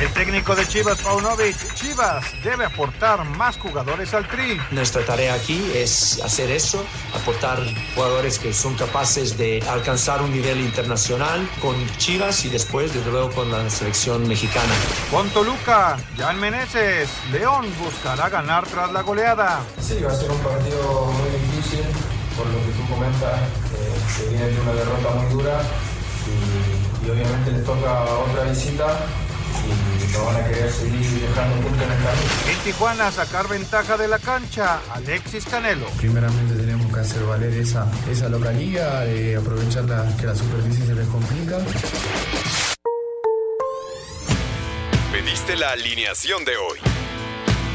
El técnico de Chivas, Paunovic, Chivas debe aportar más jugadores al tri. Nuestra tarea aquí es hacer eso, aportar jugadores que son capaces de alcanzar un nivel internacional con Chivas y después, desde luego, con la selección mexicana. Con Toluca, Jan Meneses, León buscará ganar tras la goleada. Sí, va a ser un partido muy difícil, por lo que tú comentas, eh, se viene de una derrota muy dura y, y obviamente les toca otra visita y no van a querer seguir dejando puntos en el. En Tijuana sacar ventaja de la cancha, Alexis Canelo. Primeramente tenemos que hacer valer esa, esa localía, eh, aprovechar la, que la superficie se les complica. Pediste la alineación de hoy.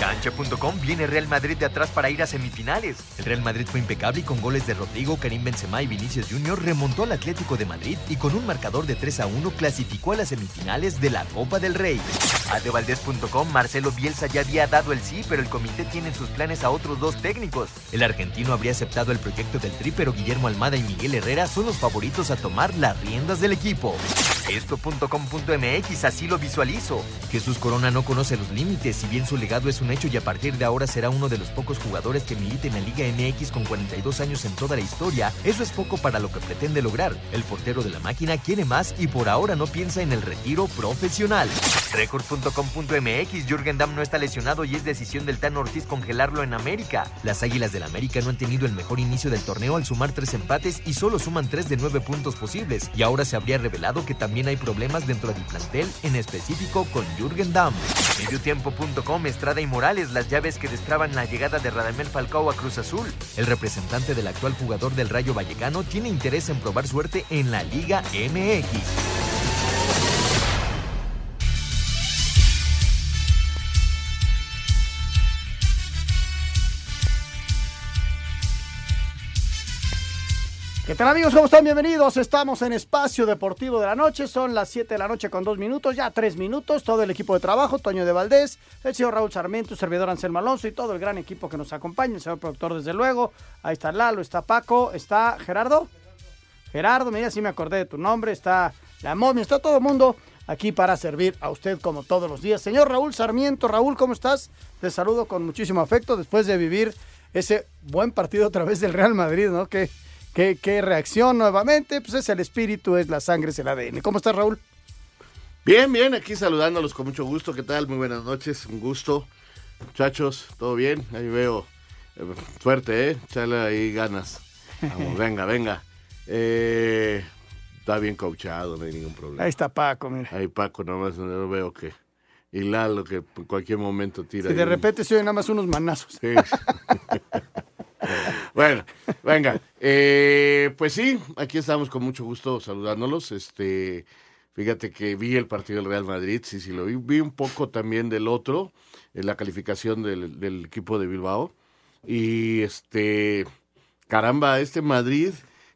Cancha.com viene Real Madrid de atrás para ir a semifinales. El Real Madrid fue impecable y con goles de Rodrigo, Karim Benzema y Vinicius Jr. remontó al Atlético de Madrid y con un marcador de 3 a 1 clasificó a las semifinales de la Copa del Rey. Adevaldez.com Marcelo Bielsa ya había dado el sí, pero el comité tiene en sus planes a otros dos técnicos. El argentino habría aceptado el proyecto del Tri, pero Guillermo Almada y Miguel Herrera son los favoritos a tomar las riendas del equipo. Esto.com.mx así lo visualizo. Jesús Corona no conoce los límites, si bien su legado es hecho y a partir de ahora será uno de los pocos jugadores que militen en la Liga MX con 42 años en toda la historia, eso es poco para lo que pretende lograr. El portero de la máquina quiere más y por ahora no piensa en el retiro profesional. Record.com.mx Jürgen Damm no está lesionado y es decisión del Tan Ortiz congelarlo en América. Las Águilas del América no han tenido el mejor inicio del torneo al sumar tres empates y solo suman tres de nueve puntos posibles y ahora se habría revelado que también hay problemas dentro del plantel, en específico con Jürgen Damm. Mediotiempo.com Estrada y Las llaves que destraban la llegada de Radamel Falcao a Cruz Azul. El representante del actual jugador del Rayo Vallecano tiene interés en probar suerte en la Liga MX. Tal amigos? ¿Cómo están? Bienvenidos. Estamos en Espacio Deportivo de la Noche. Son las 7 de la noche con dos minutos, ya tres minutos. Todo el equipo de trabajo, Toño de Valdés, el señor Raúl Sarmiento, servidor Anselmo Alonso y todo el gran equipo que nos acompaña, el señor productor desde luego. Ahí está Lalo, está Paco, está Gerardo. Gerardo, mira, sí me acordé de tu nombre. Está la momia, está todo el mundo aquí para servir a usted como todos los días. Señor Raúl Sarmiento, Raúl, ¿cómo estás? Te saludo con muchísimo afecto después de vivir ese buen partido a través del Real Madrid, ¿no? Que ¿Qué, ¿Qué, reacción nuevamente? Pues es el espíritu, es la sangre, es el ADN. ¿Cómo estás, Raúl? Bien, bien, aquí saludándolos con mucho gusto. ¿Qué tal? Muy buenas noches, un gusto. Muchachos, ¿todo bien? Ahí veo eh, fuerte, ¿eh? Chale ahí ganas. Vamos, venga, venga. Eh, está bien coachado, no hay ningún problema. Ahí está Paco, mira. Ahí Paco, nomás no veo que... Y Lalo, que en cualquier momento tira. Si de repente se oyen nada más unos manazos. Sí. bueno, venga. Eh, pues sí, aquí estamos con mucho gusto saludándolos. Este, fíjate que vi el partido del Real Madrid, sí, sí lo vi. Vi un poco también del otro, en la calificación del, equipo de Bilbao. Y este, caramba, este Madrid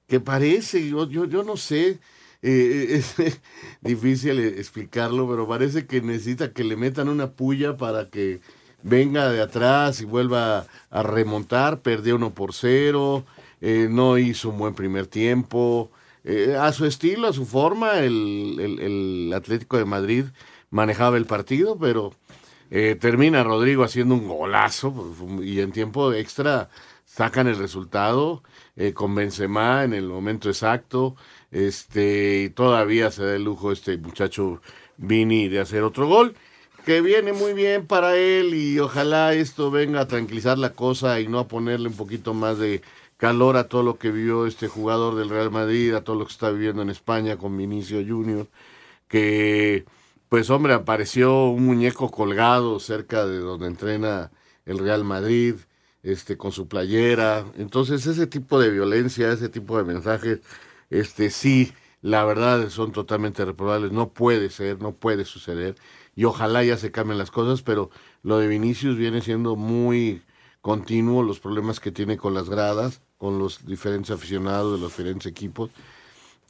que parece, yo, yo, yo no sé, eh, es difícil explicarlo, pero parece que necesita que le metan una puya para que venga de atrás y vuelva a remontar, perdió uno por cero, eh, no hizo un buen primer tiempo, eh, a su estilo, a su forma, el, el, Atlético de Madrid manejaba el partido, pero eh, termina Rodrigo haciendo un golazo y en tiempo extra sacan el resultado eh, con Benzema en el momento exacto, este, y todavía se da el lujo este muchacho Vini de hacer otro gol, que viene muy bien para él y ojalá esto venga a tranquilizar la cosa y no a ponerle un poquito más de calor a todo lo que vivió este jugador del Real Madrid, a todo lo que está viviendo en España con Vinicio Junior, que pues hombre, apareció un muñeco colgado cerca de donde entrena el Real Madrid, este, con su playera. Entonces, ese tipo de violencia, ese tipo de mensajes, este, sí, la verdad son totalmente reprobables. No puede ser, no puede suceder. Y ojalá ya se cambien las cosas, pero lo de Vinicius viene siendo muy continuo, los problemas que tiene con las gradas, con los diferentes aficionados de los diferentes equipos.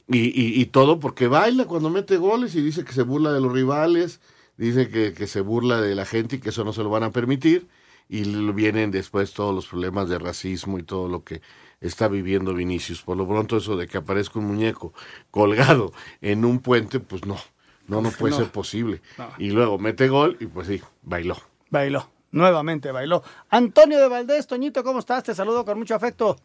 Y, y, todo porque baila cuando mete goles y dice que se burla de los rivales, dice que, que se burla de la gente y que eso no se lo van a permitir y vienen después todos los problemas de racismo y todo lo que está viviendo Vinicius. Por lo pronto eso de que aparezca un muñeco colgado en un puente, pues no, no, no puede ser posible. Y luego mete gol y pues sí, bailó. Bailó, nuevamente bailó. Antonio de Valdés, Toñito, ¿cómo estás? Te saludo con mucho afecto.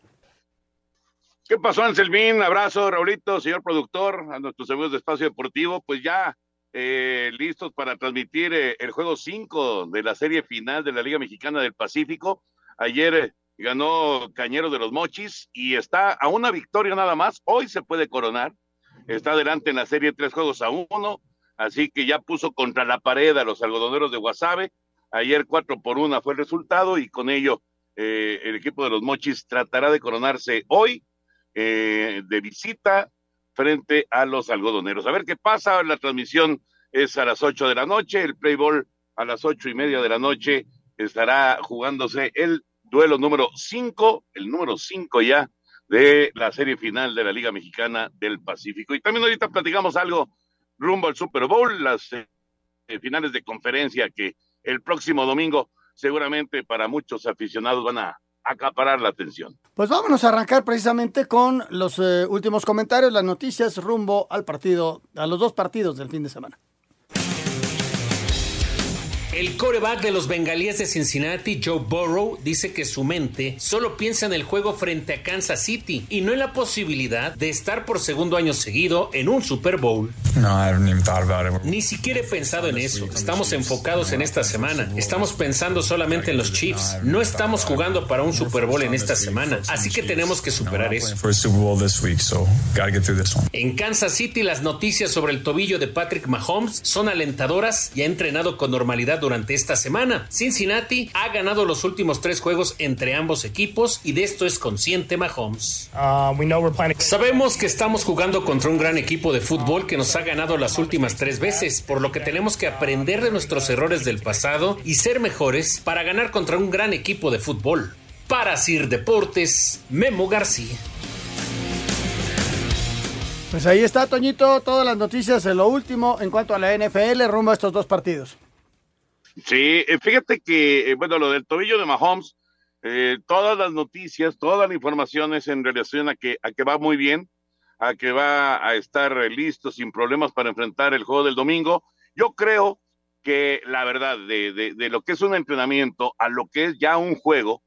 ¿Qué pasó, Anselmín? Abrazo, Raulito, señor productor, a nuestros amigos de Espacio Deportivo. Pues ya eh, listos para transmitir eh, el juego 5 de la serie final de la Liga Mexicana del Pacífico. Ayer eh, ganó Cañero de los Mochis y está a una victoria nada más. Hoy se puede coronar. Está adelante en la serie tres juegos a uno. Así que ya puso contra la pared a los algodoneros de Guasave. Ayer cuatro por una fue el resultado y con ello el equipo de los Mochis tratará de coronarse hoy de visita frente a los algodoneros. A ver qué pasa, la transmisión es a las ocho de la noche, el play ball a las ocho y media de la noche estará jugándose el duelo número cinco, el número cinco ya de la serie final de la Liga Mexicana del Pacífico. Y también ahorita platicamos algo rumbo al Super Bowl, las eh, finales de conferencia que el próximo domingo seguramente para muchos aficionados van a acaparar la atención. Pues vámonos a arrancar precisamente con los eh, últimos comentarios, las noticias rumbo al partido, a los dos partidos del fin de semana. El coreback de los bengalíes de Cincinnati, Joe Burrow, dice que su mente solo piensa en el juego frente a Kansas City y no en la posibilidad de estar por segundo año seguido en un Super Bowl. Ni siquiera he pensado en eso. Estamos enfocados en esta semana. Estamos pensando solamente en los Chiefs. No estamos jugando para un Super Bowl en esta semana, así que tenemos que superar eso. En Kansas City las noticias sobre el tobillo de Patrick Mahomes son alentadoras y ha entrenado con normalidad durante esta semana. Cincinnati ha ganado los últimos tres juegos entre ambos equipos y de esto es consciente Mahomes. Uh, Sabemos que estamos jugando contra un gran equipo de fútbol que nos ha ganado las últimas tres veces, por lo que tenemos que aprender de nuestros errores del pasado y ser mejores para ganar contra un gran equipo de fútbol. Para Sir Deportes, Memo García. Pues ahí está, Toñito, todas las noticias de lo último en cuanto a la NFL rumbo a estos dos partidos. Sí, eh, fíjate que, eh, bueno, lo del tobillo de Mahomes, eh, todas las noticias, toda la información es en relación a que, a que va muy bien, a que va a estar listo sin problemas para enfrentar el juego del domingo. Yo creo que la verdad, de, de, de lo que es un entrenamiento a lo que es ya un juego,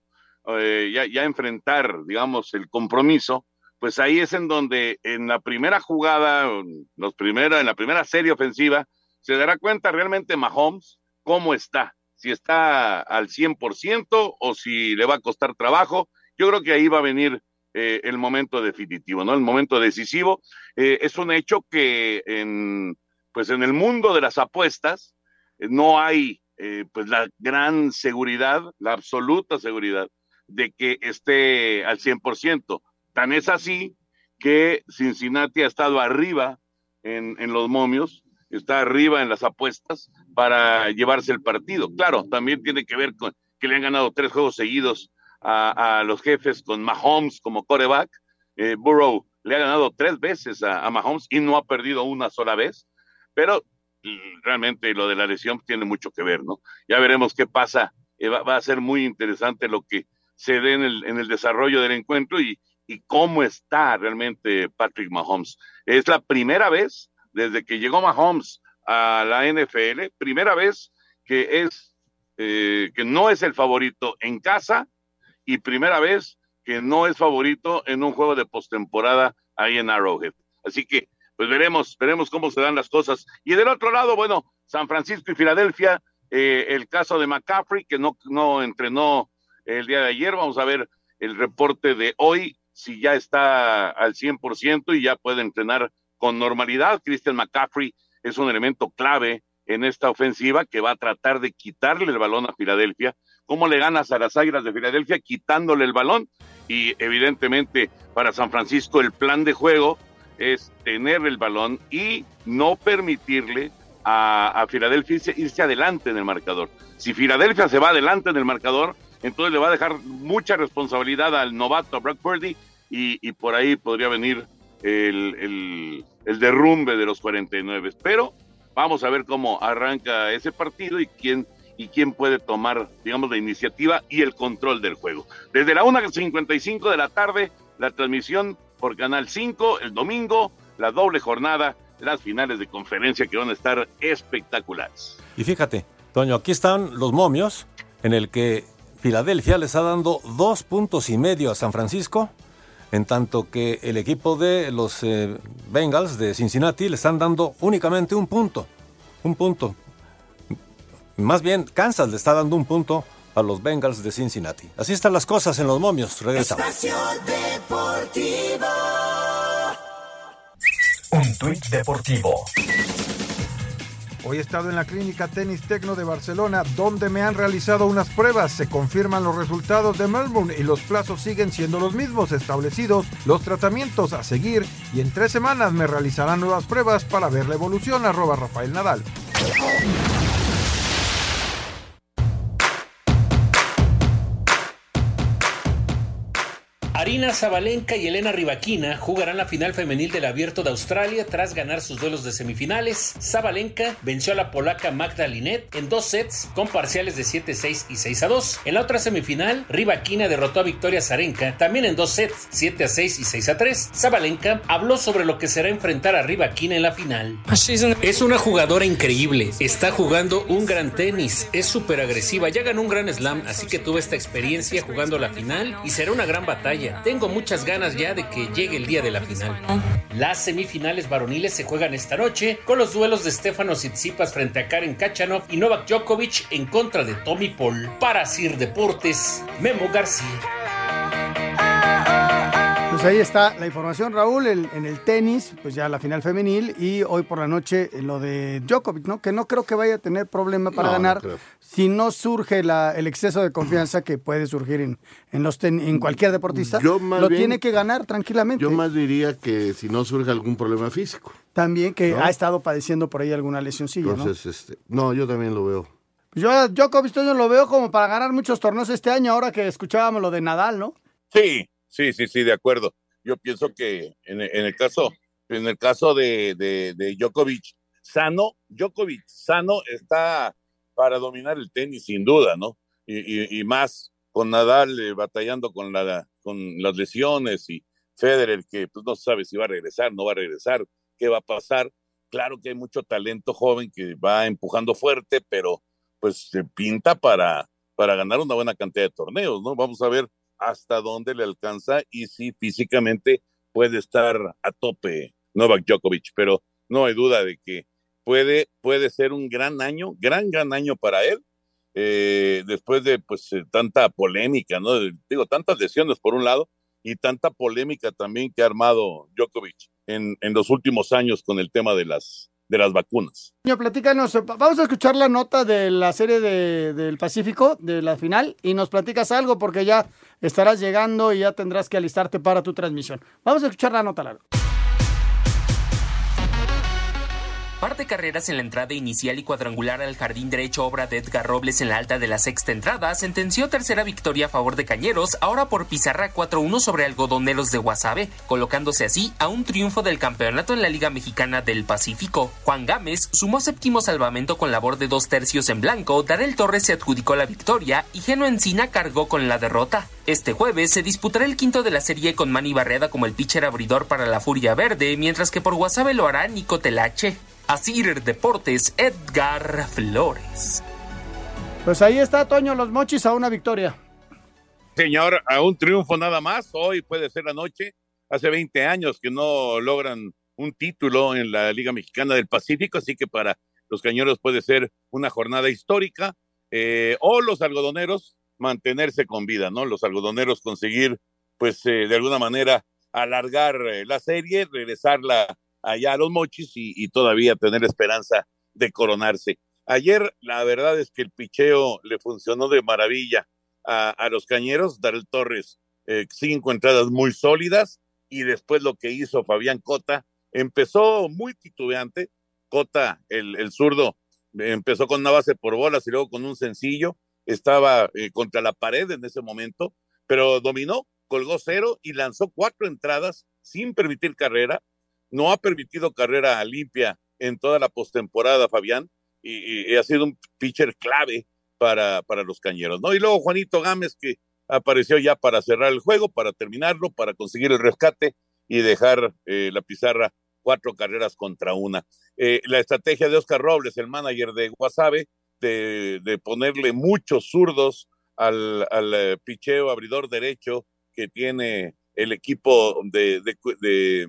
ya, ya enfrentar, digamos, el compromiso, pues ahí es en donde en la primera jugada, los primera, en la primera serie ofensiva, se dará cuenta realmente Mahomes cómo está, si está al 100% o si le va a costar trabajo. Yo creo que ahí va a venir eh, el momento definitivo, ¿no? El momento decisivo. Eh, es un hecho que en, pues en el mundo de las apuestas eh, no hay pues la gran seguridad, la absoluta seguridad de que esté al 100%. Tan es así que Cincinnati ha estado arriba en, en los momios está arriba en las apuestas para llevarse el partido. Claro, también tiene que ver con que le han ganado tres juegos seguidos a, los jefes con Mahomes como coreback. Eh, Burrow le ha ganado tres veces a, Mahomes y no ha perdido una sola vez, pero mm, realmente lo de la lesión tiene mucho que ver, ¿no? Ya veremos qué pasa. Eh, va, a ser muy interesante lo que se dé en el, desarrollo del encuentro y cómo está realmente Patrick Mahomes. Es la primera vez desde que llegó Mahomes a la NFL, primera vez que es eh, que no es el favorito en casa y primera vez que no es favorito en un juego de postemporada ahí en Arrowhead. Así que, pues veremos, veremos cómo se dan las cosas. Y del otro lado, bueno, San Francisco y Filadelfia, eh, el caso de McCaffrey, que no, no entrenó el día de ayer, vamos a ver el reporte de hoy, si ya está al 100% y ya puede entrenar con normalidad. Christian McCaffrey es un elemento clave en esta ofensiva que va a tratar de quitarle el balón a Filadelfia. ¿Cómo le ganas a las Águilas de Filadelfia quitándole el balón? Y evidentemente para San Francisco el plan de juego es tener el balón y no permitirle a, Filadelfia irse adelante en el marcador. Si Filadelfia se va adelante en el marcador, entonces le va a dejar mucha responsabilidad al novato Brock Purdy y, por ahí podría venir el, derrumbe de los 49. Pero vamos a ver cómo arranca ese partido y quién y quién puede tomar, digamos, la iniciativa y el control del juego. Desde la 1.55 de la tarde, la transmisión por Canal 5, el domingo, la doble jornada, las finales de conferencia que van a estar espectaculares. Y fíjate, Toño, aquí están los momios en el que Filadelfia le está dando dos puntos y medio a San Francisco, en tanto que el equipo de los eh, Bengals de Cincinnati le están dando únicamente un punto. Un punto. Más bien, Kansas le está dando un punto a los Bengals de Cincinnati. Así están las cosas en los momios. Regresamos. Un tuit deportivo. Hoy he estado en la clínica Tenis Tecno de Barcelona, donde me han realizado unas pruebas. Se confirman los resultados de Melbourne y los plazos siguen siendo los mismos establecidos, los tratamientos a seguir y en tres semanas me realizarán nuevas pruebas para ver la evolución. Arroba Rafael Nadal. Arina Zabalenka y Elena Rivaquina jugarán la final femenil del Abierto de Australia tras ganar sus duelos de semifinales. Zabalenka venció a la polaca Magda Linet en dos sets con parciales de 7-6 y 6-2. En la otra semifinal, Rivaquina derrotó a Victoria Zarenka también en dos sets, 7-6 y 6-3. Zabalenka habló sobre lo que será enfrentar a Rivaquina en la final. Es una jugadora increíble, está jugando un gran tenis, es súper agresiva, ya ganó un gran slam, así que tuve esta experiencia jugando la final y será una gran batalla. Tengo muchas ganas ya de que llegue el día de la final. Las semifinales varoniles se juegan esta noche con los duelos de Stefano Tsitsipas frente a Karen Kachanov y Novak Djokovic en contra de Tommy Paul. Para Sir Deportes, Memo García. Pues ahí está la información, Raúl, en el tenis, pues ya la final femenil y hoy por la noche lo de Djokovic, ¿no? Que no creo que vaya a tener problema para ganar si no surge el exceso de confianza que puede surgir en, en, los en cualquier deportista. lo tiene que ganar tranquilamente. Yo más diría que si no surge algún problema físico. También que ha estado padeciendo por ahí alguna lesioncilla, Entonces, ¿no? Este, no, yo también lo veo. Yo a Djokovic yo lo veo como para ganar muchos torneos este año, ahora que escuchábamos lo de Nadal, ¿no? Sí, Sí, sí, sí, de acuerdo. Yo pienso que en, el caso, en el caso de, de, Djokovic, sano, Djokovic sano está para dominar el tenis sin duda, ¿no? Y, más con Nadal eh, batallando con, la, con las lesiones y Federer que pues, no sabe si va a regresar, no va a regresar, qué va a pasar. Claro que hay mucho talento joven que va empujando fuerte, pero pues se pinta para, para ganar una buena cantidad de torneos, ¿no? Vamos a ver hasta dónde le alcanza y si físicamente puede estar a tope Novak Djokovic, pero no hay duda de que puede, puede ser un gran año, gran, gran año para él, eh, después de pues eh, tanta polémica, ¿no? Digo, tantas lesiones por un lado y tanta polémica también que ha armado Djokovic en, en los últimos años con el tema de las, de las vacunas. Platícanos, vamos a escuchar la nota de la serie de, del Pacífico, de la final, y nos platicas algo porque ya estarás llegando y ya tendrás que alistarte para tu transmisión. Vamos a escuchar la nota larga. Parte carreras en la entrada inicial y cuadrangular al jardín derecho obra de Edgar Robles en la alta de la sexta entrada, sentenció tercera victoria a favor de Cañeros, ahora por pizarra 4-1 sobre algodoneros de Guasave, colocándose así a un triunfo del campeonato en la Liga Mexicana del Pacífico. Juan Gámez sumó séptimo salvamento con labor de dos tercios en blanco, Darel Torres se adjudicó la victoria y Geno Encina cargó con la derrota. Este jueves se disputará el quinto de la serie con Manny Barreda como el pitcher abridor para la Furia Verde, mientras que por Guasave lo hará Nico Telache. Asir Deportes, Edgar Flores. Pues ahí está, Toño, los mochis a una victoria. Señor, a un triunfo nada más. Hoy puede ser la noche. Hace 20 años que no logran un título en la Liga Mexicana del Pacífico, así que para los cañeros puede ser una jornada histórica. Eh, o los algodoneros mantenerse con vida, ¿no? Los algodoneros conseguir, pues, eh, de alguna manera alargar eh, la serie, regresarla allá a los mochis y, todavía tener esperanza de coronarse. Ayer, la verdad es que el picheo le funcionó de maravilla a, a los cañeros. Darel Torres, eh, cinco entradas muy sólidas. Y después lo que hizo Fabián Cota, empezó muy titubeante. Cota, el, el zurdo, empezó con una base por bolas y luego con un sencillo. Estaba eh, contra la pared en ese momento, pero dominó, colgó cero y lanzó cuatro entradas sin permitir carrera. No ha permitido carrera limpia en toda la postemporada, Fabián, y, ha sido un pitcher clave para, para los cañeros, ¿no? Y luego Juanito Gámez, que apareció ya para cerrar el juego, para terminarlo, para conseguir el rescate y dejar eh, la pizarra cuatro carreras contra una. Eh, la estrategia de Oscar Robles, el manager de Guasave, de, de ponerle muchos zurdos al, al eh, picheo abridor derecho que tiene el equipo de, de,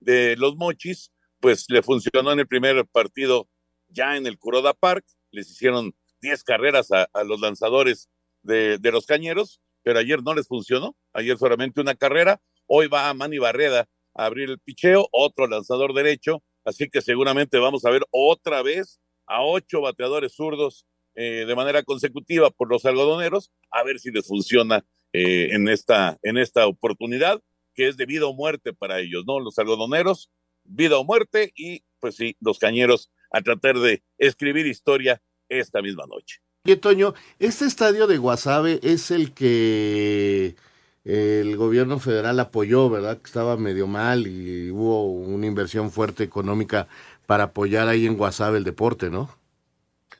de los Mochis, pues le funcionó en el primer partido ya en el Kuroda Park, les hicieron 10 carreras a, los lanzadores de, de, los cañeros, pero ayer no les funcionó, ayer solamente una carrera, hoy va a Manny Barreda a abrir el picheo, otro lanzador derecho, así que seguramente vamos a ver otra vez a ocho bateadores zurdos eh, de manera consecutiva por los algodoneros, a ver si les funciona eh, en, esta, en esta oportunidad, que es de vida o muerte para ellos, ¿no? Los algodoneros, vida o muerte, y pues sí, los cañeros a tratar de escribir historia esta misma noche. Y Toño, este estadio de Guasave es el que el gobierno federal apoyó, ¿verdad? Que estaba medio mal y hubo una inversión fuerte económica para apoyar ahí en Guasave el deporte, ¿no?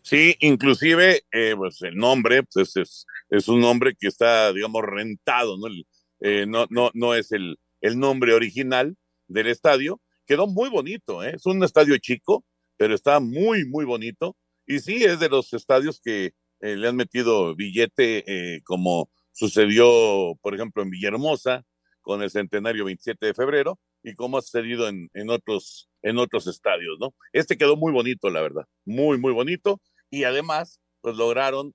Sí, inclusive, eh, pues el nombre, pues es, es un nombre que está, digamos, rentado, ¿no? El, eh, no, no, no es el, el nombre original del estadio. Quedó muy bonito, ¿eh? Es un estadio chico, pero está muy, muy bonito. Y sí, es de los estadios que eh, le han metido billete, como sucedió, por ejemplo, en Villahermosa, con el centenario 27 de febrero, y como ha sucedido en, en, otros, en otros estadios, ¿no? Este quedó muy bonito, la verdad, muy, muy bonito, y además, pues lograron,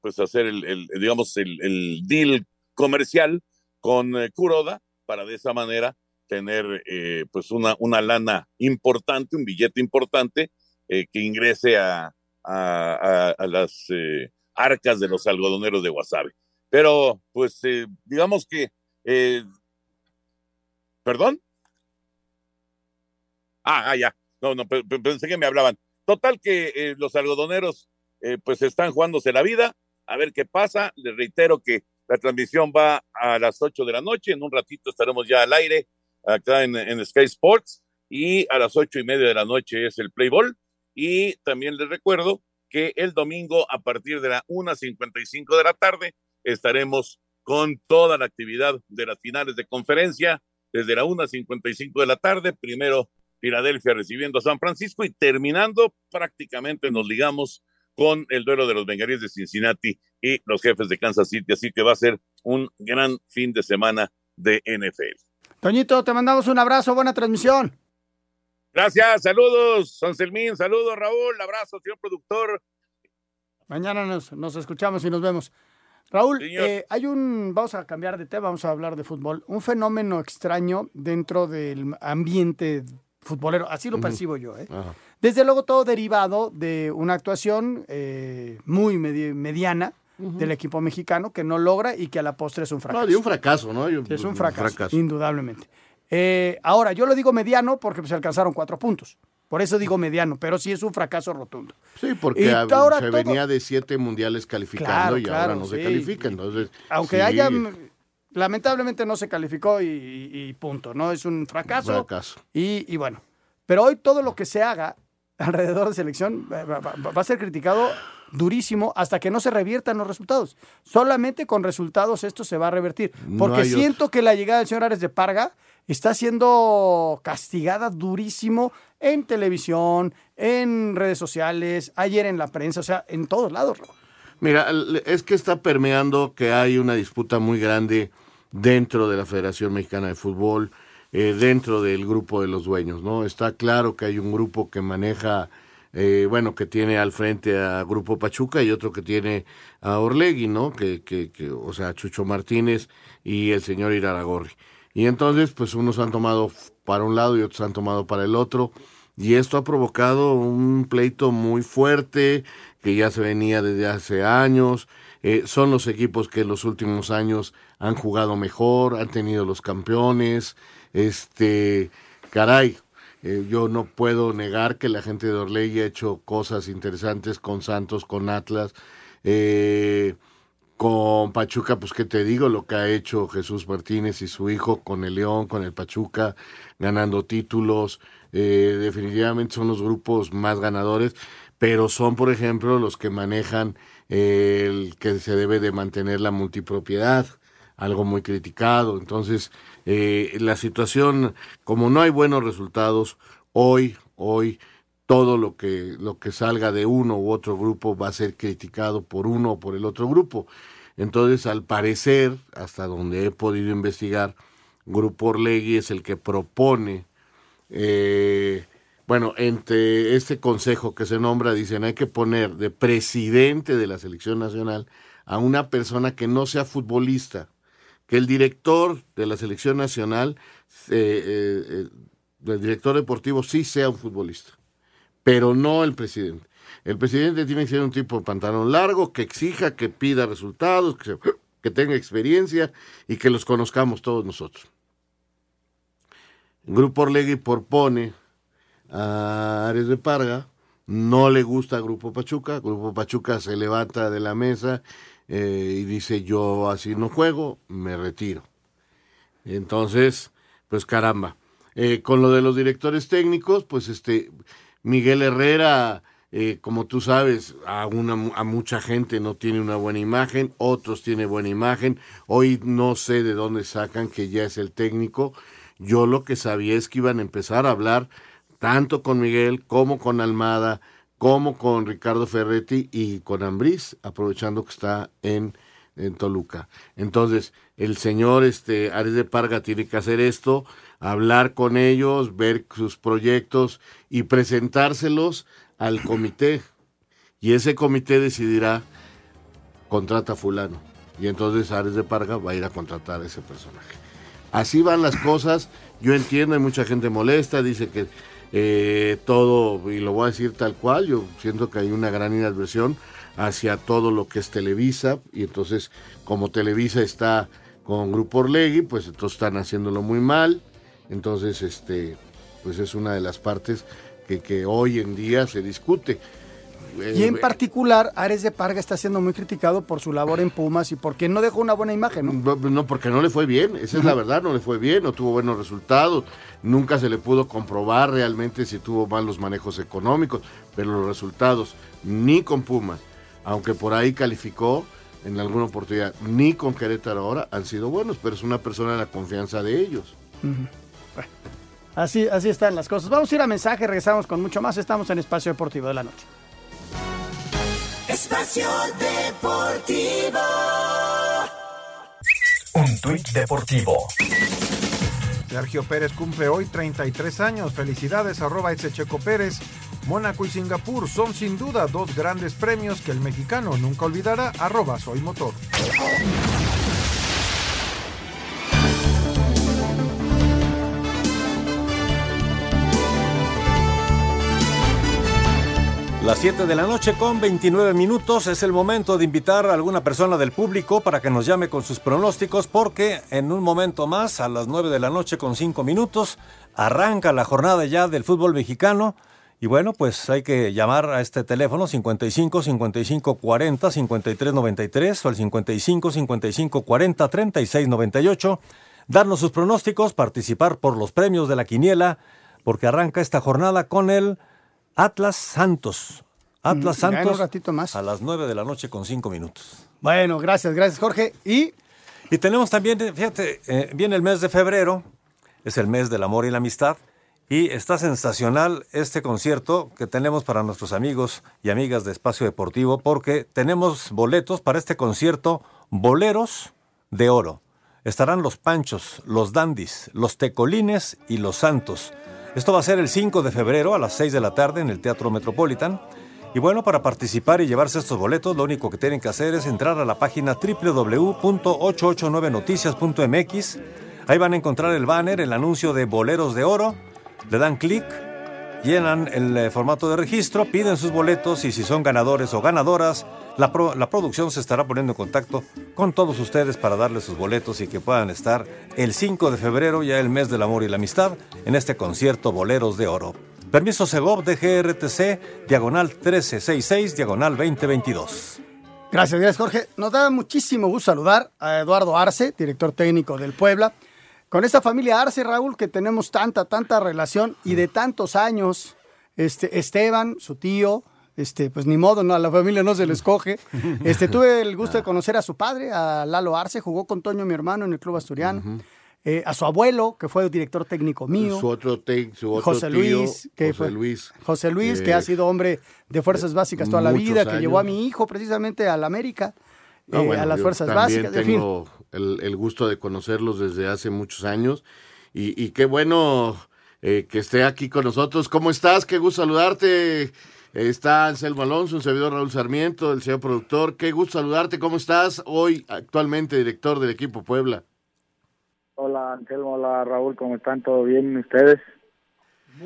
pues hacer el, el digamos, el, el, deal comercial con eh, Kuroda, para de esa manera tener, eh, pues, una, una lana importante, un billete importante, eh, que ingrese a, a, las eh, arcas de los algodoneros de Guasave. Pero, pues, digamos que, ¿perdón? Ah, ah, ya, no, no, pensé que me hablaban. Total que los algodoneros, pues, están jugándose la vida, a ver qué pasa. Les reitero que la transmisión va a las 8 de la noche, en un ratito estaremos ya al aire acá en, en Sky Sports y a las ocho y media de la noche es el Play Ball. Y también les recuerdo que el domingo a partir de la 1.55 de la tarde estaremos con toda la actividad de las finales de conferencia desde la 1.55 de la tarde. Primero Filadelfia recibiendo a San Francisco y terminando prácticamente nos ligamos con el duelo de los bengalíes de Cincinnati y los jefes de Kansas City. Así que va a ser un gran fin de semana de NFL. Toñito, te mandamos un abrazo, buena transmisión. Gracias, saludos, Selmín, saludos, Raúl, abrazo, señor productor. Mañana nos, nos escuchamos y nos vemos. Raúl, eh, hay un, vamos a cambiar de tema, vamos a hablar de fútbol, un fenómeno extraño dentro del ambiente futbolero, así lo percibo uh -huh. yo. ¿eh? Desde luego todo derivado de una actuación eh, muy medi mediana, Uh -huh. del equipo mexicano que no logra y que a la postre es un fracaso. No, de un fracaso, ¿no? Yo, es un fracaso, un fracaso. indudablemente. Eh, ahora, yo lo digo mediano porque se alcanzaron cuatro puntos. Por eso digo mediano, pero sí es un fracaso rotundo. Sí, porque a, ahora se todo... venía de siete mundiales calificando claro, y claro, ahora no sí. se califica. Entonces, Aunque sí. haya, lamentablemente no se calificó y, punto, ¿no? Es un fracaso. fracaso. Y, y, bueno, pero hoy todo lo que se haga alrededor de selección va, va, va a ser criticado durísimo hasta que no se reviertan los resultados. Solamente con resultados esto se va a revertir. Porque no siento otro. que la llegada del señor Ares de Parga está siendo castigada durísimo en televisión, en redes sociales, ayer en la prensa, o sea, en todos lados. Mira, es que está permeando que hay una disputa muy grande dentro de la Federación Mexicana de Fútbol, eh, dentro del grupo de los dueños, ¿no? Está claro que hay un grupo que maneja, eh, bueno, que tiene al frente a Grupo Pachuca y otro que tiene a Orlegui, ¿no? Que, que, que, o sea, Chucho Martínez y el señor Iraragorri. Y entonces, pues unos han tomado para un lado y otros han tomado para el otro. Y esto ha provocado un pleito muy fuerte que ya se venía desde hace años. Eh, son los equipos que en los últimos años han jugado mejor, han tenido los campeones. Este, caray, eh, yo no puedo negar que la gente de Orlegui ha hecho cosas interesantes con Santos, con Atlas. Eh, con Pachuca, pues qué te digo, lo que ha hecho Jesús Martínez y su hijo con el León, con el Pachuca, ganando títulos. Eh, definitivamente son los grupos más ganadores, pero son, por ejemplo, los que manejan el que se debe de mantener la multipropiedad, algo muy criticado. Entonces, eh, la situación, como no hay buenos resultados, hoy, hoy, todo lo que, lo que salga de uno u otro grupo va a ser criticado por uno o por el otro grupo. Entonces, al parecer, hasta donde he podido investigar, Grupo Orlegui es el que propone, eh, bueno, entre este consejo que se nombra, dicen, hay que poner de presidente de la selección nacional a una persona que no sea futbolista, que el director de la selección nacional, eh, eh, eh, el director deportivo sí sea un futbolista pero no el presidente. El presidente tiene que ser un tipo de pantalón largo, que exija, que pida resultados, que, tenga experiencia y que los conozcamos todos nosotros. Grupo Orlegui propone a Ares de Parga, no le gusta a Grupo Pachuca, Grupo Pachuca se levanta de la mesa eh, y dice yo así no juego, me retiro. Entonces, pues caramba. Eh, con lo de los directores técnicos, pues este Miguel Herrera, eh, como tú sabes, a, una, a mucha gente no tiene una buena imagen, otros tiene buena imagen. Hoy no sé de dónde sacan que ya es el técnico. Yo lo que sabía es que iban a empezar a hablar tanto con Miguel como con Almada, como con Ricardo Ferretti y con Ambriz, aprovechando que está en, en Toluca. Entonces, el señor este, Ares de Parga tiene que hacer esto, hablar con ellos, ver sus proyectos y presentárselos al comité. Y ese comité decidirá, contrata a fulano. Y entonces Ares de Parga va a ir a contratar a ese personaje. Así van las cosas. Yo entiendo, hay mucha gente molesta, dice que eh, todo, y lo voy a decir tal cual, yo siento que hay una gran inadversión hacia todo lo que es Televisa, y entonces como Televisa está con Grupo Orlegui, pues entonces están haciéndolo muy mal, entonces este, pues es una de las partes que, que hoy en día se discute. Y en Eh, particular, Ares de Parga está siendo muy criticado por su labor en Pumas y porque no dejó una buena imagen. ¿no? No, no, porque no le fue bien, esa es la verdad, no le fue bien, no tuvo buenos resultados, nunca se le pudo comprobar realmente si tuvo malos manejos económicos, pero los resultados, ni con Pumas, aunque por ahí calificó en alguna oportunidad, ni con Querétaro ahora, han sido buenos, pero es una persona de la confianza de ellos. Bueno, así, así están las cosas. Vamos a ir a mensaje, regresamos con mucho más. Estamos en Espacio Deportivo de la Noche. Espacio Deportivo. Un tuit deportivo. Sergio Pérez cumple hoy 33 años. Felicidades, arroba ese Checo Pérez. Mónaco y Singapur son sin duda dos grandes premios que el mexicano nunca olvidará. Arroba soy motor. Las 7 de la noche con 29 minutos es el momento de invitar a alguna persona del público para que nos llame con sus pronósticos porque en un momento más, a las 9 de la noche con 5 minutos, arranca la jornada ya del fútbol mexicano. Y bueno, pues hay que llamar a este teléfono 55 55 40 53 93 o al 55 55 40 36 98, darnos sus pronósticos, participar por los premios de la quiniela, porque arranca esta jornada con el Atlas Santos. Atlas Mm, un Santos ratito más. a las 9 de la noche con 5 minutos. Bueno, gracias, gracias Jorge. Y Y tenemos también, fíjate, eh, viene el mes de febrero, es el mes del amor y la amistad, Y está sensacional este concierto que tenemos para nuestros amigos y amigas de Espacio Deportivo porque tenemos boletos para este concierto Boleros de Oro. Estarán los Panchos, los Dandis, los Tecolines y los Santos. Esto va a ser el 5 de febrero a las 6 de la tarde en el Teatro Metropolitan. Y bueno, para participar y llevarse estos boletos, lo único que tienen que hacer es entrar a la página www.889noticias.mx. Ahí van a encontrar el banner, el anuncio de Boleros de Oro le dan clic, llenan el eh, formato de registro, piden sus boletos y si son ganadores o ganadoras, la, la, producción se estará poniendo en contacto con todos ustedes para darles sus boletos y que puedan estar el 5 de febrero, ya el mes del amor y la amistad, en este concierto Boleros de Oro. Permiso Segov de GRTC, diagonal 1366, diagonal 2022. Gracias, gracias Jorge. Nos da muchísimo gusto saludar a Eduardo Arce, director técnico del Puebla con esta familia Arce, Raúl, que tenemos tanta, tanta relación y de tantos años, este, Esteban, su tío, este, pues ni modo, no, a la familia no se le escoge. Este, tuve el gusto de conocer a su padre, a Lalo Arce, jugó con Toño, mi hermano, en el club asturiano. Eh, a su abuelo, que fue director técnico mío. Su otro, su otro José Luis, que José fue, Luis. José Luis, que ha sido hombre de fuerzas básicas toda la vida, que llevó a mi hijo precisamente a la Eh, a las fuerzas básicas. Tengo el, el, gusto de conocerlos desde hace muchos años y, y qué bueno eh, que esté aquí con nosotros. ¿Cómo estás? Qué gusto saludarte. Está Anselmo Alonso, un servidor Raúl Sarmiento, el señor productor. Qué gusto saludarte. ¿Cómo estás? Hoy actualmente director del equipo Puebla. Hola Anselmo, hola Raúl, ¿cómo están? ¿Todo bien ustedes?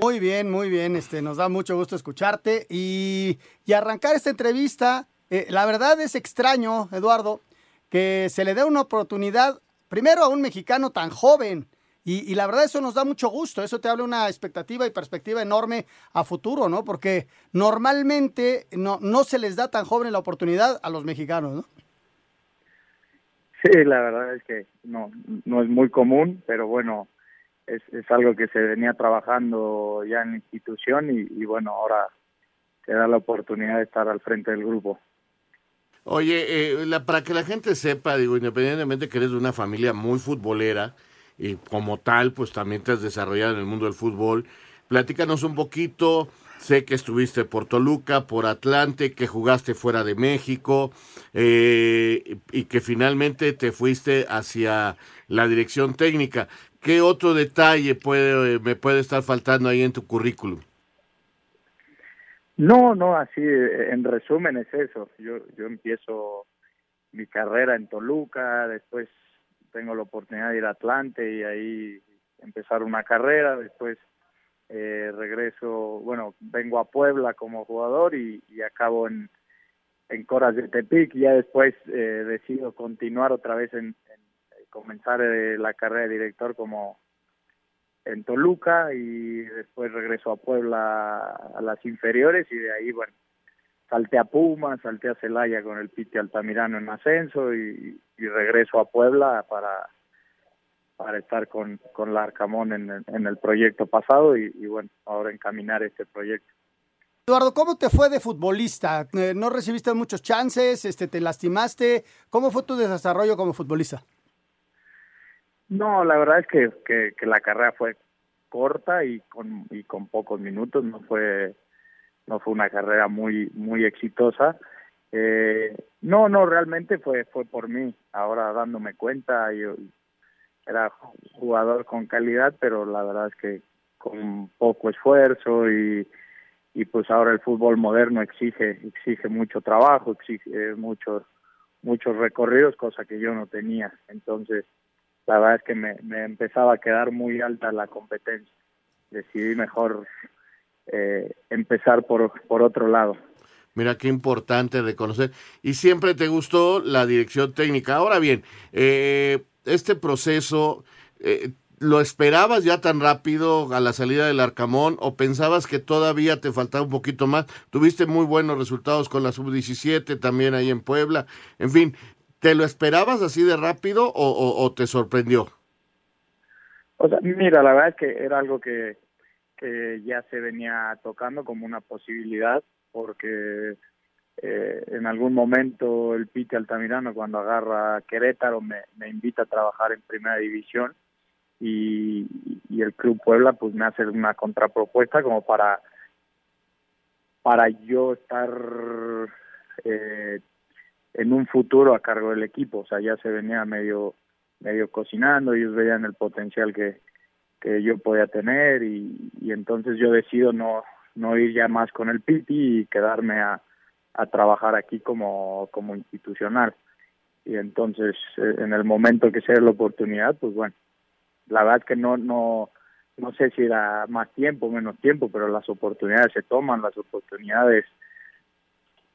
Muy bien, muy bien. Este, nos da mucho gusto escucharte y, y arrancar esta entrevista eh, la verdad es extraño, Eduardo, que se le dé una oportunidad primero a un mexicano tan joven. Y, la verdad eso nos da mucho gusto, eso te habla una expectativa y perspectiva enorme a futuro, ¿no? Porque normalmente no, no se les da tan joven la oportunidad a los mexicanos, ¿no? Sí, la verdad es que no, no es muy común, pero bueno, es, es algo que se venía trabajando ya en la institución y, y bueno, ahora te da la oportunidad de estar al frente del grupo. Oye, eh, la, para que la gente sepa, digo, independientemente que eres de una familia muy futbolera y como tal, pues también te has desarrollado en el mundo del fútbol, platícanos un poquito. Sé que estuviste por Toluca, por Atlante, que jugaste fuera de México eh, y que finalmente te fuiste hacia la dirección técnica. ¿Qué otro detalle puede, me puede estar faltando ahí en tu currículum? No, no, así eh, en resumen es eso. Yo, yo empiezo mi carrera en Toluca, después tengo la oportunidad de ir a Atlante y ahí empezar una carrera, después eh, regreso, bueno, vengo a Puebla como jugador y, acabo en, en Coras de Tepic y ya después eh, decido continuar otra vez en, en comenzar la carrera de director como en Toluca y después regreso a Puebla a las inferiores y de ahí, bueno, salté a Puma, salté a Celaya con el Piti Altamirano en ascenso y, regreso a Puebla para para estar con, con la Arcamón en, en el proyecto pasado y, bueno, ahora encaminar este proyecto. Eduardo, ¿cómo te fue de futbolista? Eh, ¿No recibiste muchos chances? Este, ¿Te lastimaste? ¿Cómo fue tu desarrollo como futbolista? No, la verdad es que, que, la carrera fue corta y con, y con pocos minutos, no fue, no fue una carrera muy, muy exitosa. Eh, no, no, realmente fue, fue por mí. Ahora dándome cuenta, yo era jugador con calidad, pero la verdad es que con poco esfuerzo y, y pues ahora el fútbol moderno exige, exige mucho trabajo, exige muchos, muchos recorridos, cosa que yo no tenía. Entonces, la verdad es que me, empezaba a quedar muy alta la competencia. Decidí mejor eh, empezar por, por otro lado. Mira qué importante reconocer. Y siempre te gustó la dirección técnica. Ahora bien, eh, este proceso, eh, ¿lo esperabas ya tan rápido a la salida del Arcamón o pensabas que todavía te faltaba un poquito más? Tuviste muy buenos resultados con la sub-17 también ahí en Puebla. En fin, ¿Te lo esperabas así de rápido o, te sorprendió? O sea, mira, la verdad es que era algo que, que ya se venía tocando como una posibilidad, porque eh, en algún momento el Pite Altamirano, cuando agarra Querétaro, me, invita a trabajar en primera división y, y el Club Puebla pues me hace una contrapropuesta como para para yo estar eh, en un futuro a cargo del equipo, o sea, ya se venía medio medio cocinando, ellos veían el potencial que, que yo podía tener y, y entonces yo decido no no ir ya más con el Piti y quedarme a, a trabajar aquí como, como institucional. Y entonces, eh, en el momento que se dé la oportunidad, pues bueno, la verdad que no, no, no sé si era más tiempo, menos tiempo, pero las oportunidades se toman, las oportunidades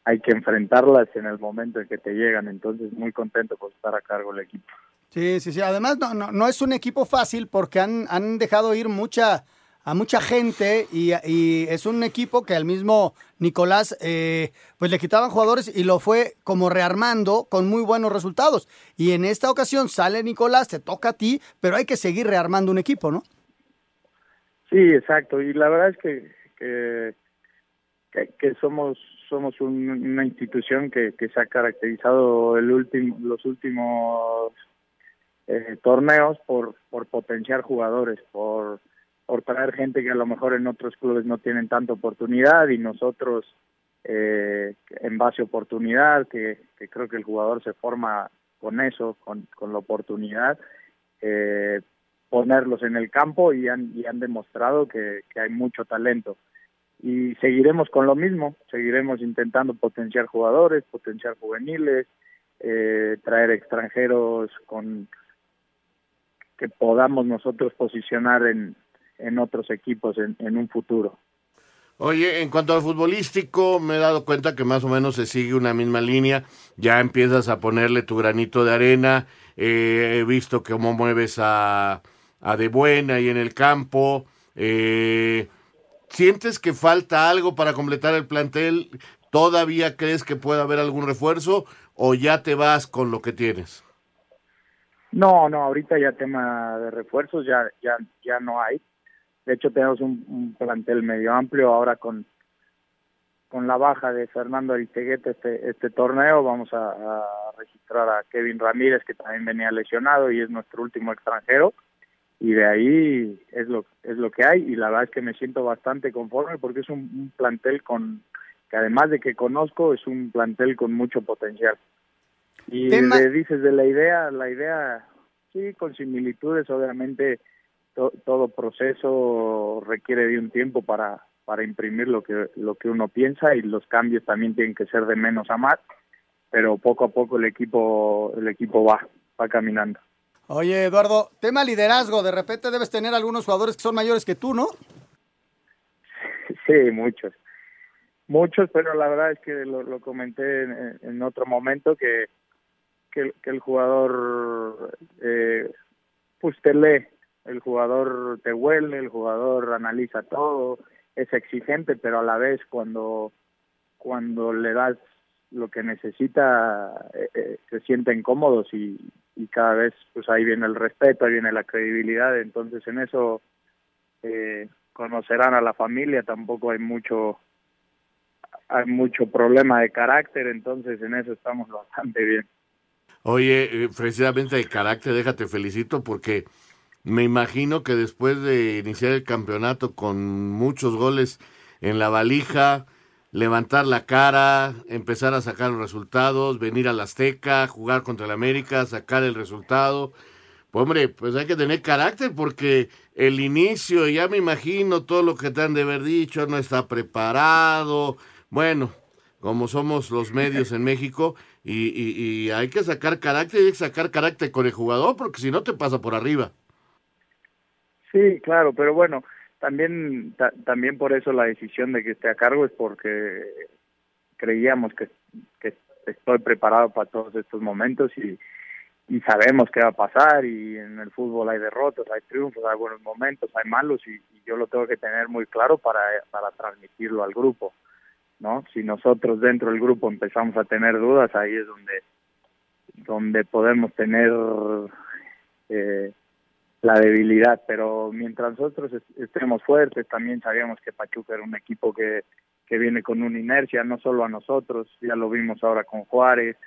hay que enfrentarlas en el momento en que te llegan. Entonces, muy contento por estar a cargo del equipo. Sí, sí, sí. Además, no, no, no es un equipo fácil porque han, han dejado ir mucha a mucha gente y, y, es un equipo que al mismo Nicolás eh, pues le quitaban jugadores y lo fue como rearmando con muy buenos resultados. Y en esta ocasión sale Nicolás, te toca a ti, pero hay que seguir rearmando un equipo, ¿no? Sí, exacto. Y la verdad es que, que, que, que somos somos un, una institución que, que se ha caracterizado el último, los últimos eh, torneos por, por potenciar jugadores, por por traer gente que a lo mejor en otros clubes no tienen tanta oportunidad y nosotros eh, en base a oportunidad, que, creo que el jugador se forma con eso, con, con la oportunidad, eh, ponerlos en el campo y han, y han demostrado que hay mucho talento. Y seguiremos con lo mismo, seguiremos intentando potenciar jugadores, potenciar juveniles, eh, traer extranjeros con que podamos nosotros posicionar en, en otros equipos en, en un futuro. Oye, en cuanto al futbolístico, me he dado cuenta que más o menos se sigue una misma línea. Ya empiezas a ponerle tu granito de arena. Eh, he visto cómo mueves a, a De Buena ahí en el campo. Eh, ¿Sientes que falta algo para completar el plantel? ¿Todavía crees que puede haber algún refuerzo o ya te vas con lo que tienes? No, no, ahorita ya tema de refuerzos ya ya ya no hay. De hecho, tenemos un, plantel medio amplio ahora con con la baja de Fernando Aristegueta este, este torneo. Vamos a, registrar a Kevin Ramírez, que también venía lesionado y es nuestro último extranjero. Y de ahí es lo, es lo que hay. Y la verdad es que me siento bastante conforme porque es un, un plantel con que además de que conozco, es un plantel con mucho potencial. Y de, dices de la idea, la idea, sí, con similitudes, obviamente to, todo proceso requiere de un tiempo para para imprimir lo que lo que uno piensa y los cambios también tienen que ser de menos a más pero poco a poco el equipo el equipo va va caminando oye Eduardo tema liderazgo de repente debes tener algunos jugadores que son mayores que tú no sí muchos. Muchos pero la verdad es que lo, lo comenté en, en, otro momento que que, que el jugador eh, pues te lee. El jugador te huele, el jugador analiza todo, es exigente, pero a la vez cuando cuando le das lo que necesita eh, eh, se sienten cómodos y, y cada vez pues ahí viene el respeto, ahí viene la credibilidad, entonces en eso eh, conocerán a la familia, tampoco hay mucho hay mucho problema de carácter, entonces en eso estamos bastante bien. Oye, precisamente de carácter, déjate felicito porque me imagino que después de iniciar el campeonato con muchos goles en la valija, levantar la cara, empezar a sacar los resultados, venir a la Azteca, jugar contra el América, sacar el resultado. Pues hombre, pues hay que tener carácter porque el inicio, ya me imagino todo lo que te han de haber dicho, no está preparado. Bueno, como somos los medios en México, y, y, y hay que sacar carácter, hay que sacar carácter con el jugador porque si no te pasa por arriba. Sí, claro, pero bueno, también ta, también por eso la decisión de que esté a cargo es porque creíamos que, estoy preparado para todos estos momentos y, sabemos qué va a pasar y en el fútbol hay derrotas, hay triunfos, hay buenos momentos, hay malos y, y yo lo tengo que tener muy claro para, para transmitirlo al grupo, ¿no? Si nosotros dentro del grupo empezamos a tener dudas, ahí es donde donde podemos tener eh, la debilidad, pero mientras nosotros estemos fuertes, también sabíamos que Pachuca era un equipo que, que viene con una inercia, no solo a nosotros, ya lo vimos ahora con Juárez,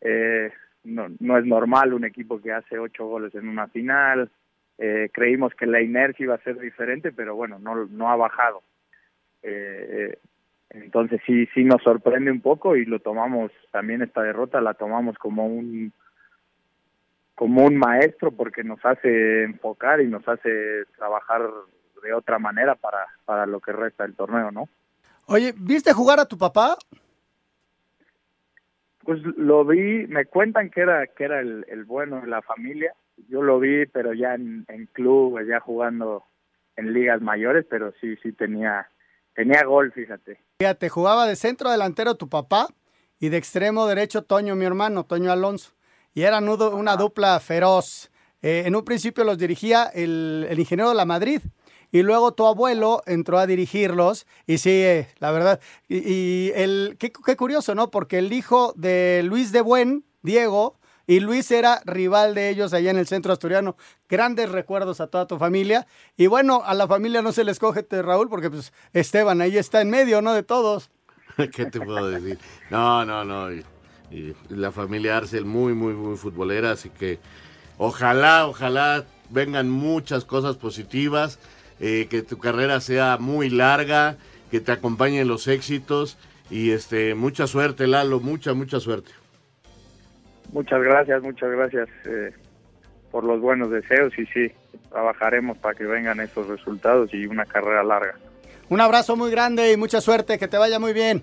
eh, no, no es normal un equipo que hace ocho goles en una final, Eh, creímos que la inercia iba a ser diferente, pero bueno, no, no ha bajado. Eh, entonces sí, sí nos sorprende un poco y lo tomamos, también esta derrota la tomamos como un como un maestro porque nos hace enfocar y nos hace trabajar de otra manera para, para lo que resta del torneo, ¿no? Oye, ¿viste jugar a tu papá? Pues lo vi, me cuentan que era que era el, el bueno de la familia. Yo lo vi, pero ya en, en club, ya jugando en ligas mayores, pero sí, sí tenía tenía gol, fíjate. Fíjate, jugaba de centro delantero tu papá y de extremo derecho Toño, mi hermano, Toño Alonso. Y eran una dupla feroz. Eh, en un principio los dirigía el, el ingeniero de la Madrid, y luego tu abuelo entró a dirigirlos y sí, eh, la verdad, y, el, qué, qué, curioso, ¿no? Porque el hijo de Luis de Buen, Diego, y Luis era rival de ellos allá en el centro asturiano. Grandes recuerdos a toda tu familia. Y bueno, a la familia no se les coge, Raúl, porque pues Esteban ahí está en medio, ¿no? De todos. ¿Qué te puedo decir? No, no, no. Y, la familia Arcel muy, muy, muy futbolera, así que ojalá, ojalá vengan muchas cosas positivas eh, que tu carrera sea muy larga, que te acompañen los éxitos y este mucha suerte, Lalo, mucha, mucha suerte. Muchas gracias, muchas gracias eh, por los buenos deseos y sí, trabajaremos para que vengan esos resultados y una carrera larga. Un abrazo muy grande y mucha suerte, que te vaya muy bien.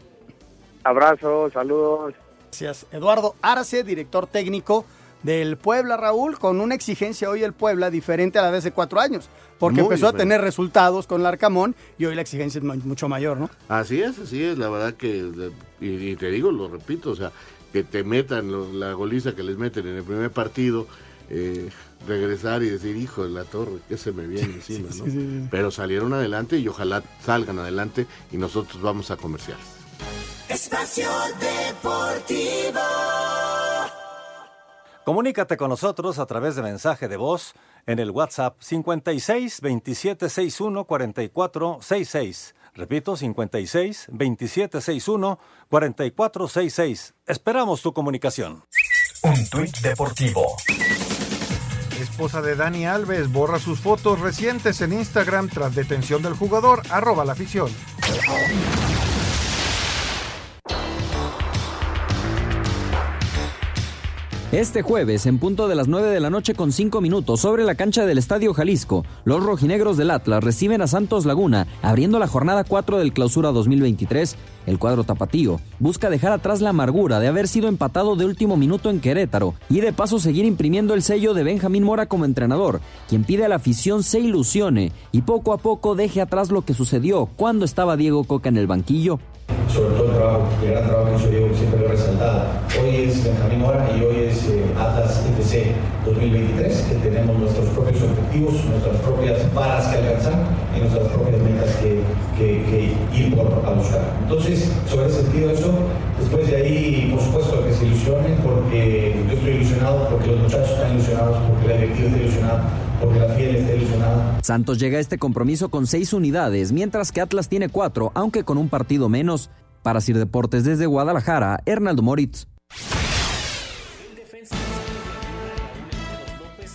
Abrazo, saludos. Gracias. Eduardo Arce, director técnico del Puebla, Raúl, con una exigencia hoy el Puebla diferente a la de hace cuatro años, porque empezó a tener resultados con el Arcamón y hoy la exigencia es mucho mayor, ¿no? Así es, así es, la verdad que, y, te digo, lo repito, o sea, que te metan la goliza que les meten en el primer partido, eh, regresar y decir, hijo de la torre, que se me viene encima, ¿no? Pero salieron adelante y ojalá salgan adelante y nosotros vamos a comerciar. Espacio Deportivo. Comunícate con nosotros a través de mensaje de voz en el WhatsApp 56 27 61 44 66. Repito, 56 27 61 44 66. Esperamos tu comunicación. Un tuit deportivo. Esposa de Dani Alves borra sus fotos recientes en Instagram tras detención del jugador. Arroba la afición. Este jueves, en punto de las 9 de la noche con 5 minutos, sobre la cancha del Estadio Jalisco, los rojinegros del Atlas reciben a Santos Laguna, abriendo la jornada 4 del Clausura 2023. El cuadro tapatío busca dejar atrás la amargura de haber sido empatado de último minuto en Querétaro y de paso seguir imprimiendo el sello de Benjamín Mora como entrenador, quien pide a la afición se ilusione y poco a poco deje atrás lo que sucedió cuando estaba Diego Coca en el banquillo sobre todo el trabajo, el trabajo que hizo Diego, siempre Hoy es Benjamín Mora y hoy es eh, Atlas FC 2023, que tenemos nuestros propios objetivos, nuestras propias varas que alcanzar y nuestras propias metas que, que, ir por, a buscar. Entonces, sobre ese sentido, eso, después de ahí, por supuesto, que se ilusionen, porque yo estoy ilusionado, porque los muchachos están ilusionados, porque la directiva está ilusionada porque la fiel está ilusionada. Santos llega a este compromiso con seis unidades, mientras que Atlas tiene cuatro, aunque con un partido menos. Para Sir Deportes desde Guadalajara, Hernaldo Moritz.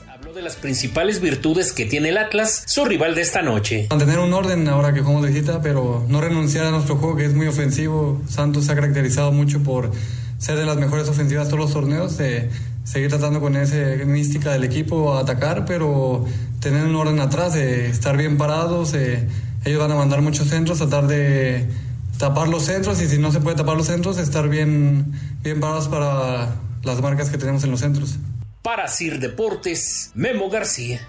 habló de las principales virtudes que tiene el Atlas, su rival de esta noche. Mantener un orden ahora que jugamos de visita, pero no renunciar a nuestro juego que es muy ofensivo. Santos se ha caracterizado mucho por ser de las mejores ofensivas todos los torneos, de seguir tratando con esa mística del equipo a atacar, pero tener un orden atrás, de estar bien parados. ellos van a mandar muchos centros, tratar de tapar los centros y si no se puede tapar los centros, estar bien, bien parados para las marcas que tenemos en los centros. Para Sir Deportes, Memo García.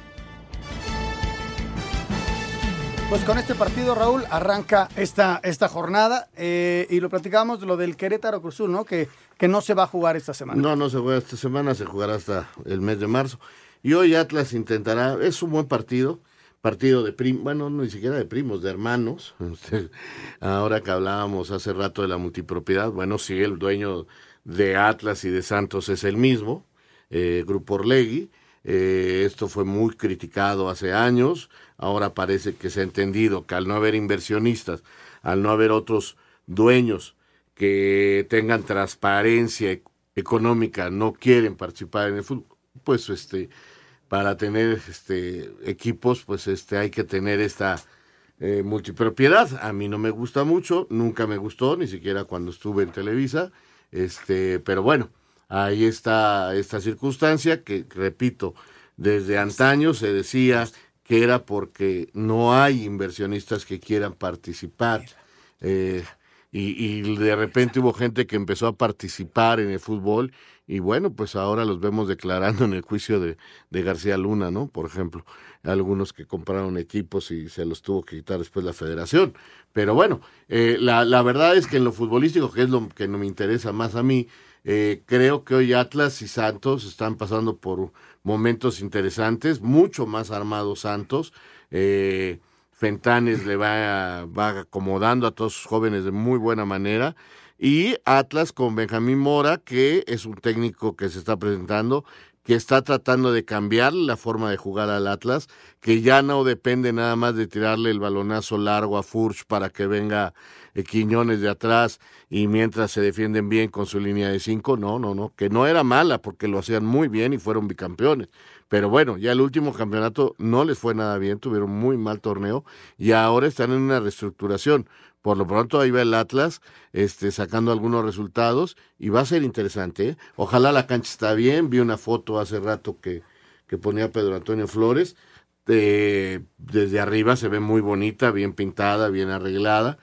Pues con este partido, Raúl, arranca esta, esta jornada eh, y lo platicamos de lo del Querétaro Cruzul, ¿no? Que, que no se va a jugar esta semana. No, no se juega esta semana, se jugará hasta el mes de marzo. Y hoy Atlas intentará, es un buen partido, partido de primos, bueno, ni siquiera de primos, de hermanos. Ahora que hablábamos hace rato de la multipropiedad, bueno, sí, el dueño de Atlas y de Santos es el mismo, eh, Grupo Orlegui. Eh, esto fue muy criticado hace años, ahora parece que se ha entendido que al no haber inversionistas, al no haber otros dueños que tengan transparencia económica, no quieren participar en el fútbol, pues este para tener este equipos, pues este hay que tener esta eh, multipropiedad. A mí no me gusta mucho, nunca me gustó, ni siquiera cuando estuve en Televisa. Este, pero bueno, ahí está esta circunstancia que, repito, desde antaño se decía que era porque no hay inversionistas que quieran participar. Eh, y, y, de repente hubo gente que empezó a participar en el fútbol y bueno, pues ahora los vemos declarando en el juicio de, de García Luna, ¿no? Por ejemplo, algunos que compraron equipos y se los tuvo que quitar después la federación. Pero bueno, eh, la, la verdad es que en lo futbolístico, que es lo que no me interesa más a mí, eh, creo que hoy Atlas y Santos están pasando por momentos interesantes, mucho más armados Santos. Eh, Fentanes le va, va acomodando a todos sus jóvenes de muy buena manera. Y Atlas con Benjamín Mora, que es un técnico que se está presentando, que está tratando de cambiar la forma de jugar al Atlas, que ya no depende nada más de tirarle el balonazo largo a Furch para que venga eh, Quiñones de atrás y mientras se defienden bien con su línea de cinco, no, no, no, que no era mala porque lo hacían muy bien y fueron bicampeones. Pero bueno, ya el último campeonato no les fue nada bien, tuvieron muy mal torneo y ahora están en una reestructuración. Por lo pronto ahí va el Atlas este, sacando algunos resultados y va a ser interesante. ¿eh? Ojalá la cancha está bien. Vi una foto hace rato que, que ponía Pedro Antonio Flores. Eh, desde arriba se ve muy bonita, bien pintada, bien arreglada.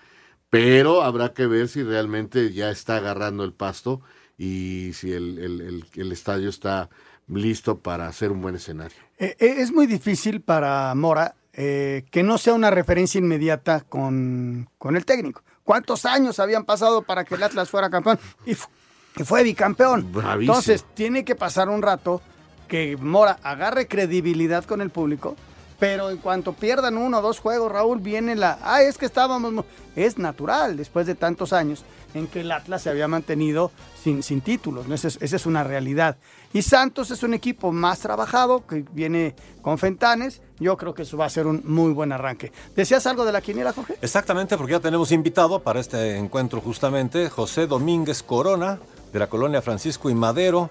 Pero habrá que ver si realmente ya está agarrando el pasto y si el, el, el, estadio está listo para hacer un buen escenario. Eh, es muy difícil para Mora eh, que no sea una referencia inmediata con, con, el técnico. ¿Cuántos años habían pasado para que el Atlas fuera campeón? Y, y fue bicampeón. Bravísimo. Entonces, tiene que pasar un rato que Mora agarre credibilidad con el público, pero en cuanto pierdan uno o dos juegos, Raúl, viene la... Ah, es que estábamos... Es natural, después de tantos años, en que el Atlas se había mantenido sin, sin títulos, ¿no? Esa es, esa es una realidad. Y Santos es un equipo más trabajado, que viene con Fentanes. Yo creo que eso va a ser un muy buen arranque. ¿Decías algo de la quiniela, Jorge? Exactamente, porque ya tenemos invitado para este encuentro justamente José Domínguez Corona, de la colonia Francisco y Madero.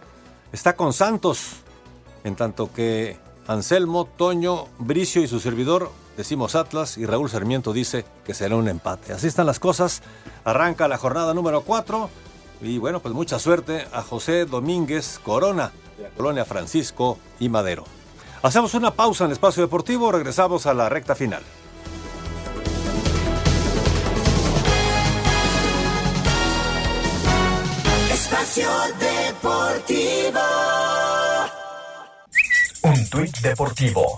Está con Santos, en tanto que Anselmo, Toño, Bricio y su servidor decimos Atlas y Raúl Sarmiento dice que será un empate. Así están las cosas. Arranca la jornada número 4. Y bueno, pues mucha suerte a José Domínguez Corona, de la colonia Francisco y Madero. Hacemos una pausa en el espacio deportivo, regresamos a la recta final. Espacio Deportivo. Un tuit deportivo.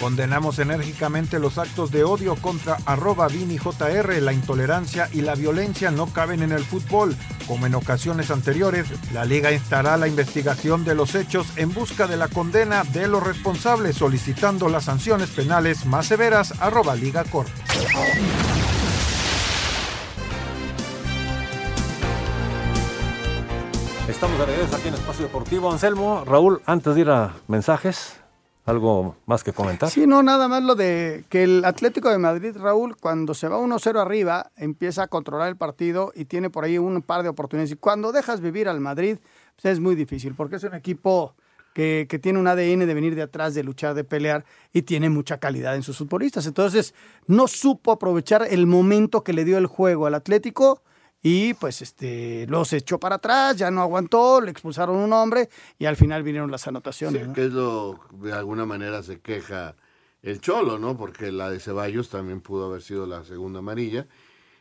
Condenamos enérgicamente los actos de odio contra arroba ViniJR. La intolerancia y la violencia no caben en el fútbol. Como en ocasiones anteriores, la liga instará la investigación de los hechos en busca de la condena de los responsables, solicitando las sanciones penales más severas. Arroba Liga Corp. Estamos de regreso aquí en Espacio Deportivo. Anselmo, Raúl, antes de ir a mensajes, ¿Algo más que comentar? Sí, no, nada más lo de que el Atlético de Madrid, Raúl, cuando se va 1-0 arriba, empieza a controlar el partido y tiene por ahí un par de oportunidades. Y cuando dejas vivir al Madrid, pues es muy difícil, porque es un equipo que, que, tiene un ADN de venir de atrás, de luchar, de pelear y tiene mucha calidad en sus futbolistas. Entonces, no supo aprovechar el momento que le dio el juego al Atlético y pues este los echó para atrás, ya no aguantó, le expulsaron un hombre y al final vinieron las anotaciones. Sí, ¿no? que es lo de alguna manera se queja el Cholo, ¿no? Porque la de Ceballos también pudo haber sido la segunda amarilla.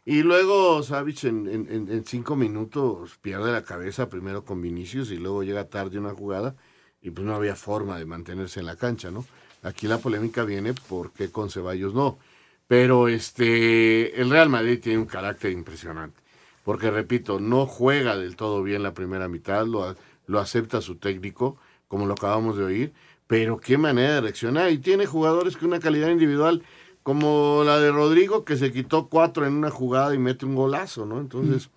Y luego Savic en, en, en, cinco minutos pierde la cabeza primero con Vinicius y luego llega tarde una jugada y pues no había forma de mantenerse en la cancha, ¿no? Aquí la polémica viene porque con Ceballos no. Pero este el Real Madrid tiene un carácter impresionante porque repito, no juega del todo bien la primera mitad, lo, lo acepta su técnico, como lo acabamos de oír, pero qué manera de reaccionar. Y tiene jugadores con una calidad individual como la de Rodrigo, que se quitó cuatro en una jugada y mete un golazo, ¿no? Entonces,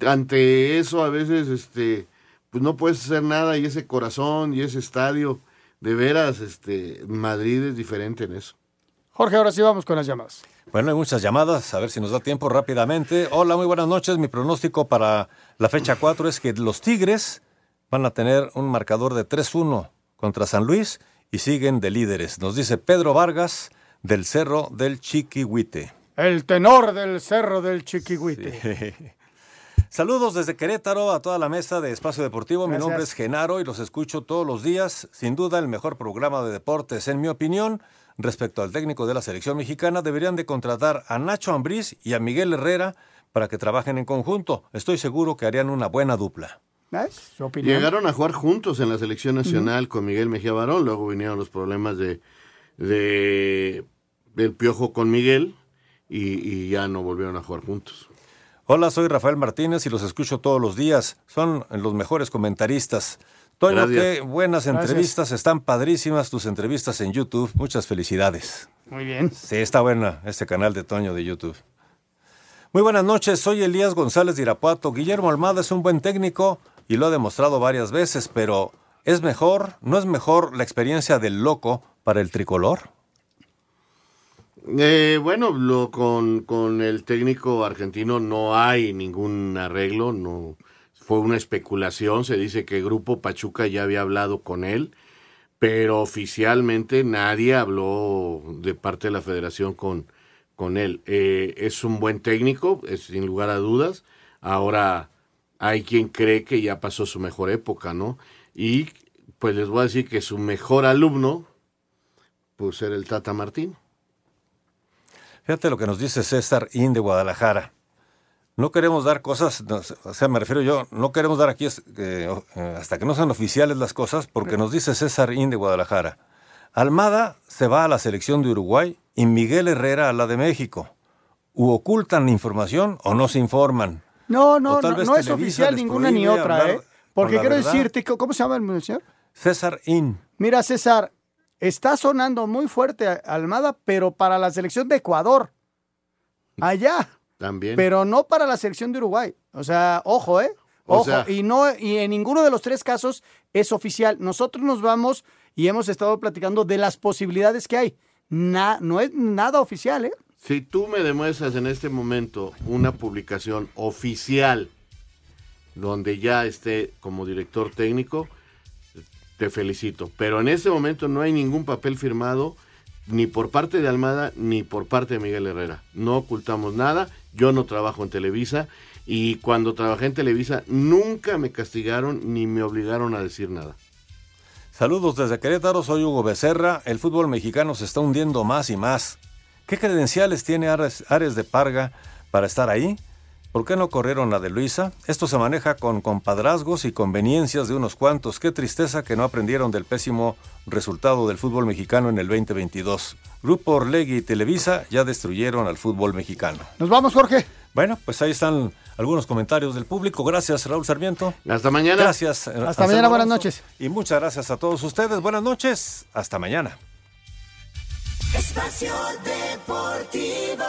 mm. ante eso a veces, este, pues no puedes hacer nada y ese corazón y ese estadio, de veras, este, Madrid es diferente en eso. Jorge, ahora sí vamos con las llamadas. Bueno, hay muchas llamadas, a ver si nos da tiempo rápidamente. Hola, muy buenas noches. Mi pronóstico para la fecha 4 es que los Tigres van a tener un marcador de 3-1 contra San Luis y siguen de líderes. Nos dice Pedro Vargas del Cerro del Chiquihuite. El tenor del cerro del Chiquihuite. Saludos desde Querétaro a toda la mesa de Espacio Deportivo. Mi nombre es Genaro y los escucho todos los días. Sin duda el mejor programa de deportes, en mi opinión. Respecto al técnico de la selección mexicana, deberían de contratar a Nacho Ambriz y a Miguel Herrera para que trabajen en conjunto. Estoy seguro que harían una buena dupla. ¿Ves? Su opinión. Llegaron a jugar juntos en la selección nacional con Miguel Mejía Barón, luego vinieron los problemas de, de del piojo con Miguel y, y ya no volvieron a jugar juntos. Hola, soy Rafael Martínez y los escucho todos los días. Son los mejores comentaristas. Toño, Gracias. qué buenas Gracias. entrevistas. Están padrísimas tus entrevistas en YouTube. Muchas felicidades. Muy bien. Sí, está buena este canal de Toño de YouTube. Muy buenas noches, soy Elías González de Irapuato. Guillermo Almada es un buen técnico y lo ha demostrado varias veces, pero ¿es mejor, no es mejor la experiencia del loco para el tricolor? Eh, bueno, lo, con, con el técnico argentino no hay ningún arreglo, no fue una especulación, se dice que Grupo Pachuca ya había hablado con él, pero oficialmente nadie habló de parte de la federación con, con él. Eh, es un buen técnico, sin lugar a dudas. Ahora hay quien cree que ya pasó su mejor época, ¿no? Y pues les voy a decir que su mejor alumno, pues era el Tata Martín. Fíjate lo que nos dice César In de Guadalajara. No queremos dar cosas, o sea, me refiero yo, no queremos dar aquí eh, hasta que no sean oficiales las cosas, porque nos dice César In de Guadalajara. Almada se va a la selección de Uruguay y Miguel Herrera a la de México. ¿U ocultan información o no se informan? No, no, no, es oficial ninguna ni otra, ¿eh? Porque la quiero verdad. decirte, ¿cómo se llama el señor? César In. Mira, César, está sonando muy fuerte Almada, pero para la selección de Ecuador. Allá. También. Pero no para la selección de Uruguay. O sea, ojo, ¿eh? O Ojo. sea- y, no, y en ninguno de los tres casos es oficial. Nosotros nos vamos y hemos estado platicando de las posibilidades que hay. Na- no es nada oficial, ¿eh? Si tú me demuestras en este momento una publicación oficial donde ya esté como director técnico, te felicito. Pero en este momento no hay ningún papel firmado ni por parte de Almada ni por parte de Miguel Herrera. No ocultamos nada. Yo no trabajo en Televisa y cuando trabajé en Televisa nunca me castigaron ni me obligaron a decir nada. Saludos desde Querétaro, soy Hugo Becerra. El fútbol mexicano se está hundiendo más y más. ¿Qué credenciales tiene Ares, de Parga para estar ahí? ¿Por qué no corrieron a de Luisa? Esto se maneja con compadrazgos y conveniencias de unos cuantos. Qué tristeza que no aprendieron del pésimo resultado del fútbol mexicano en el 2022. Grupo Orlegui y Televisa ya destruyeron al fútbol mexicano. Nos vamos, Jorge. Bueno, pues ahí están algunos comentarios del público. Gracias, Raúl Sarmiento. Hasta mañana. Gracias. eh, Hasta Anselmo mañana, buenas noches. Y muchas gracias a todos ustedes. Buenas noches. Hasta mañana. Espacio Deportivo.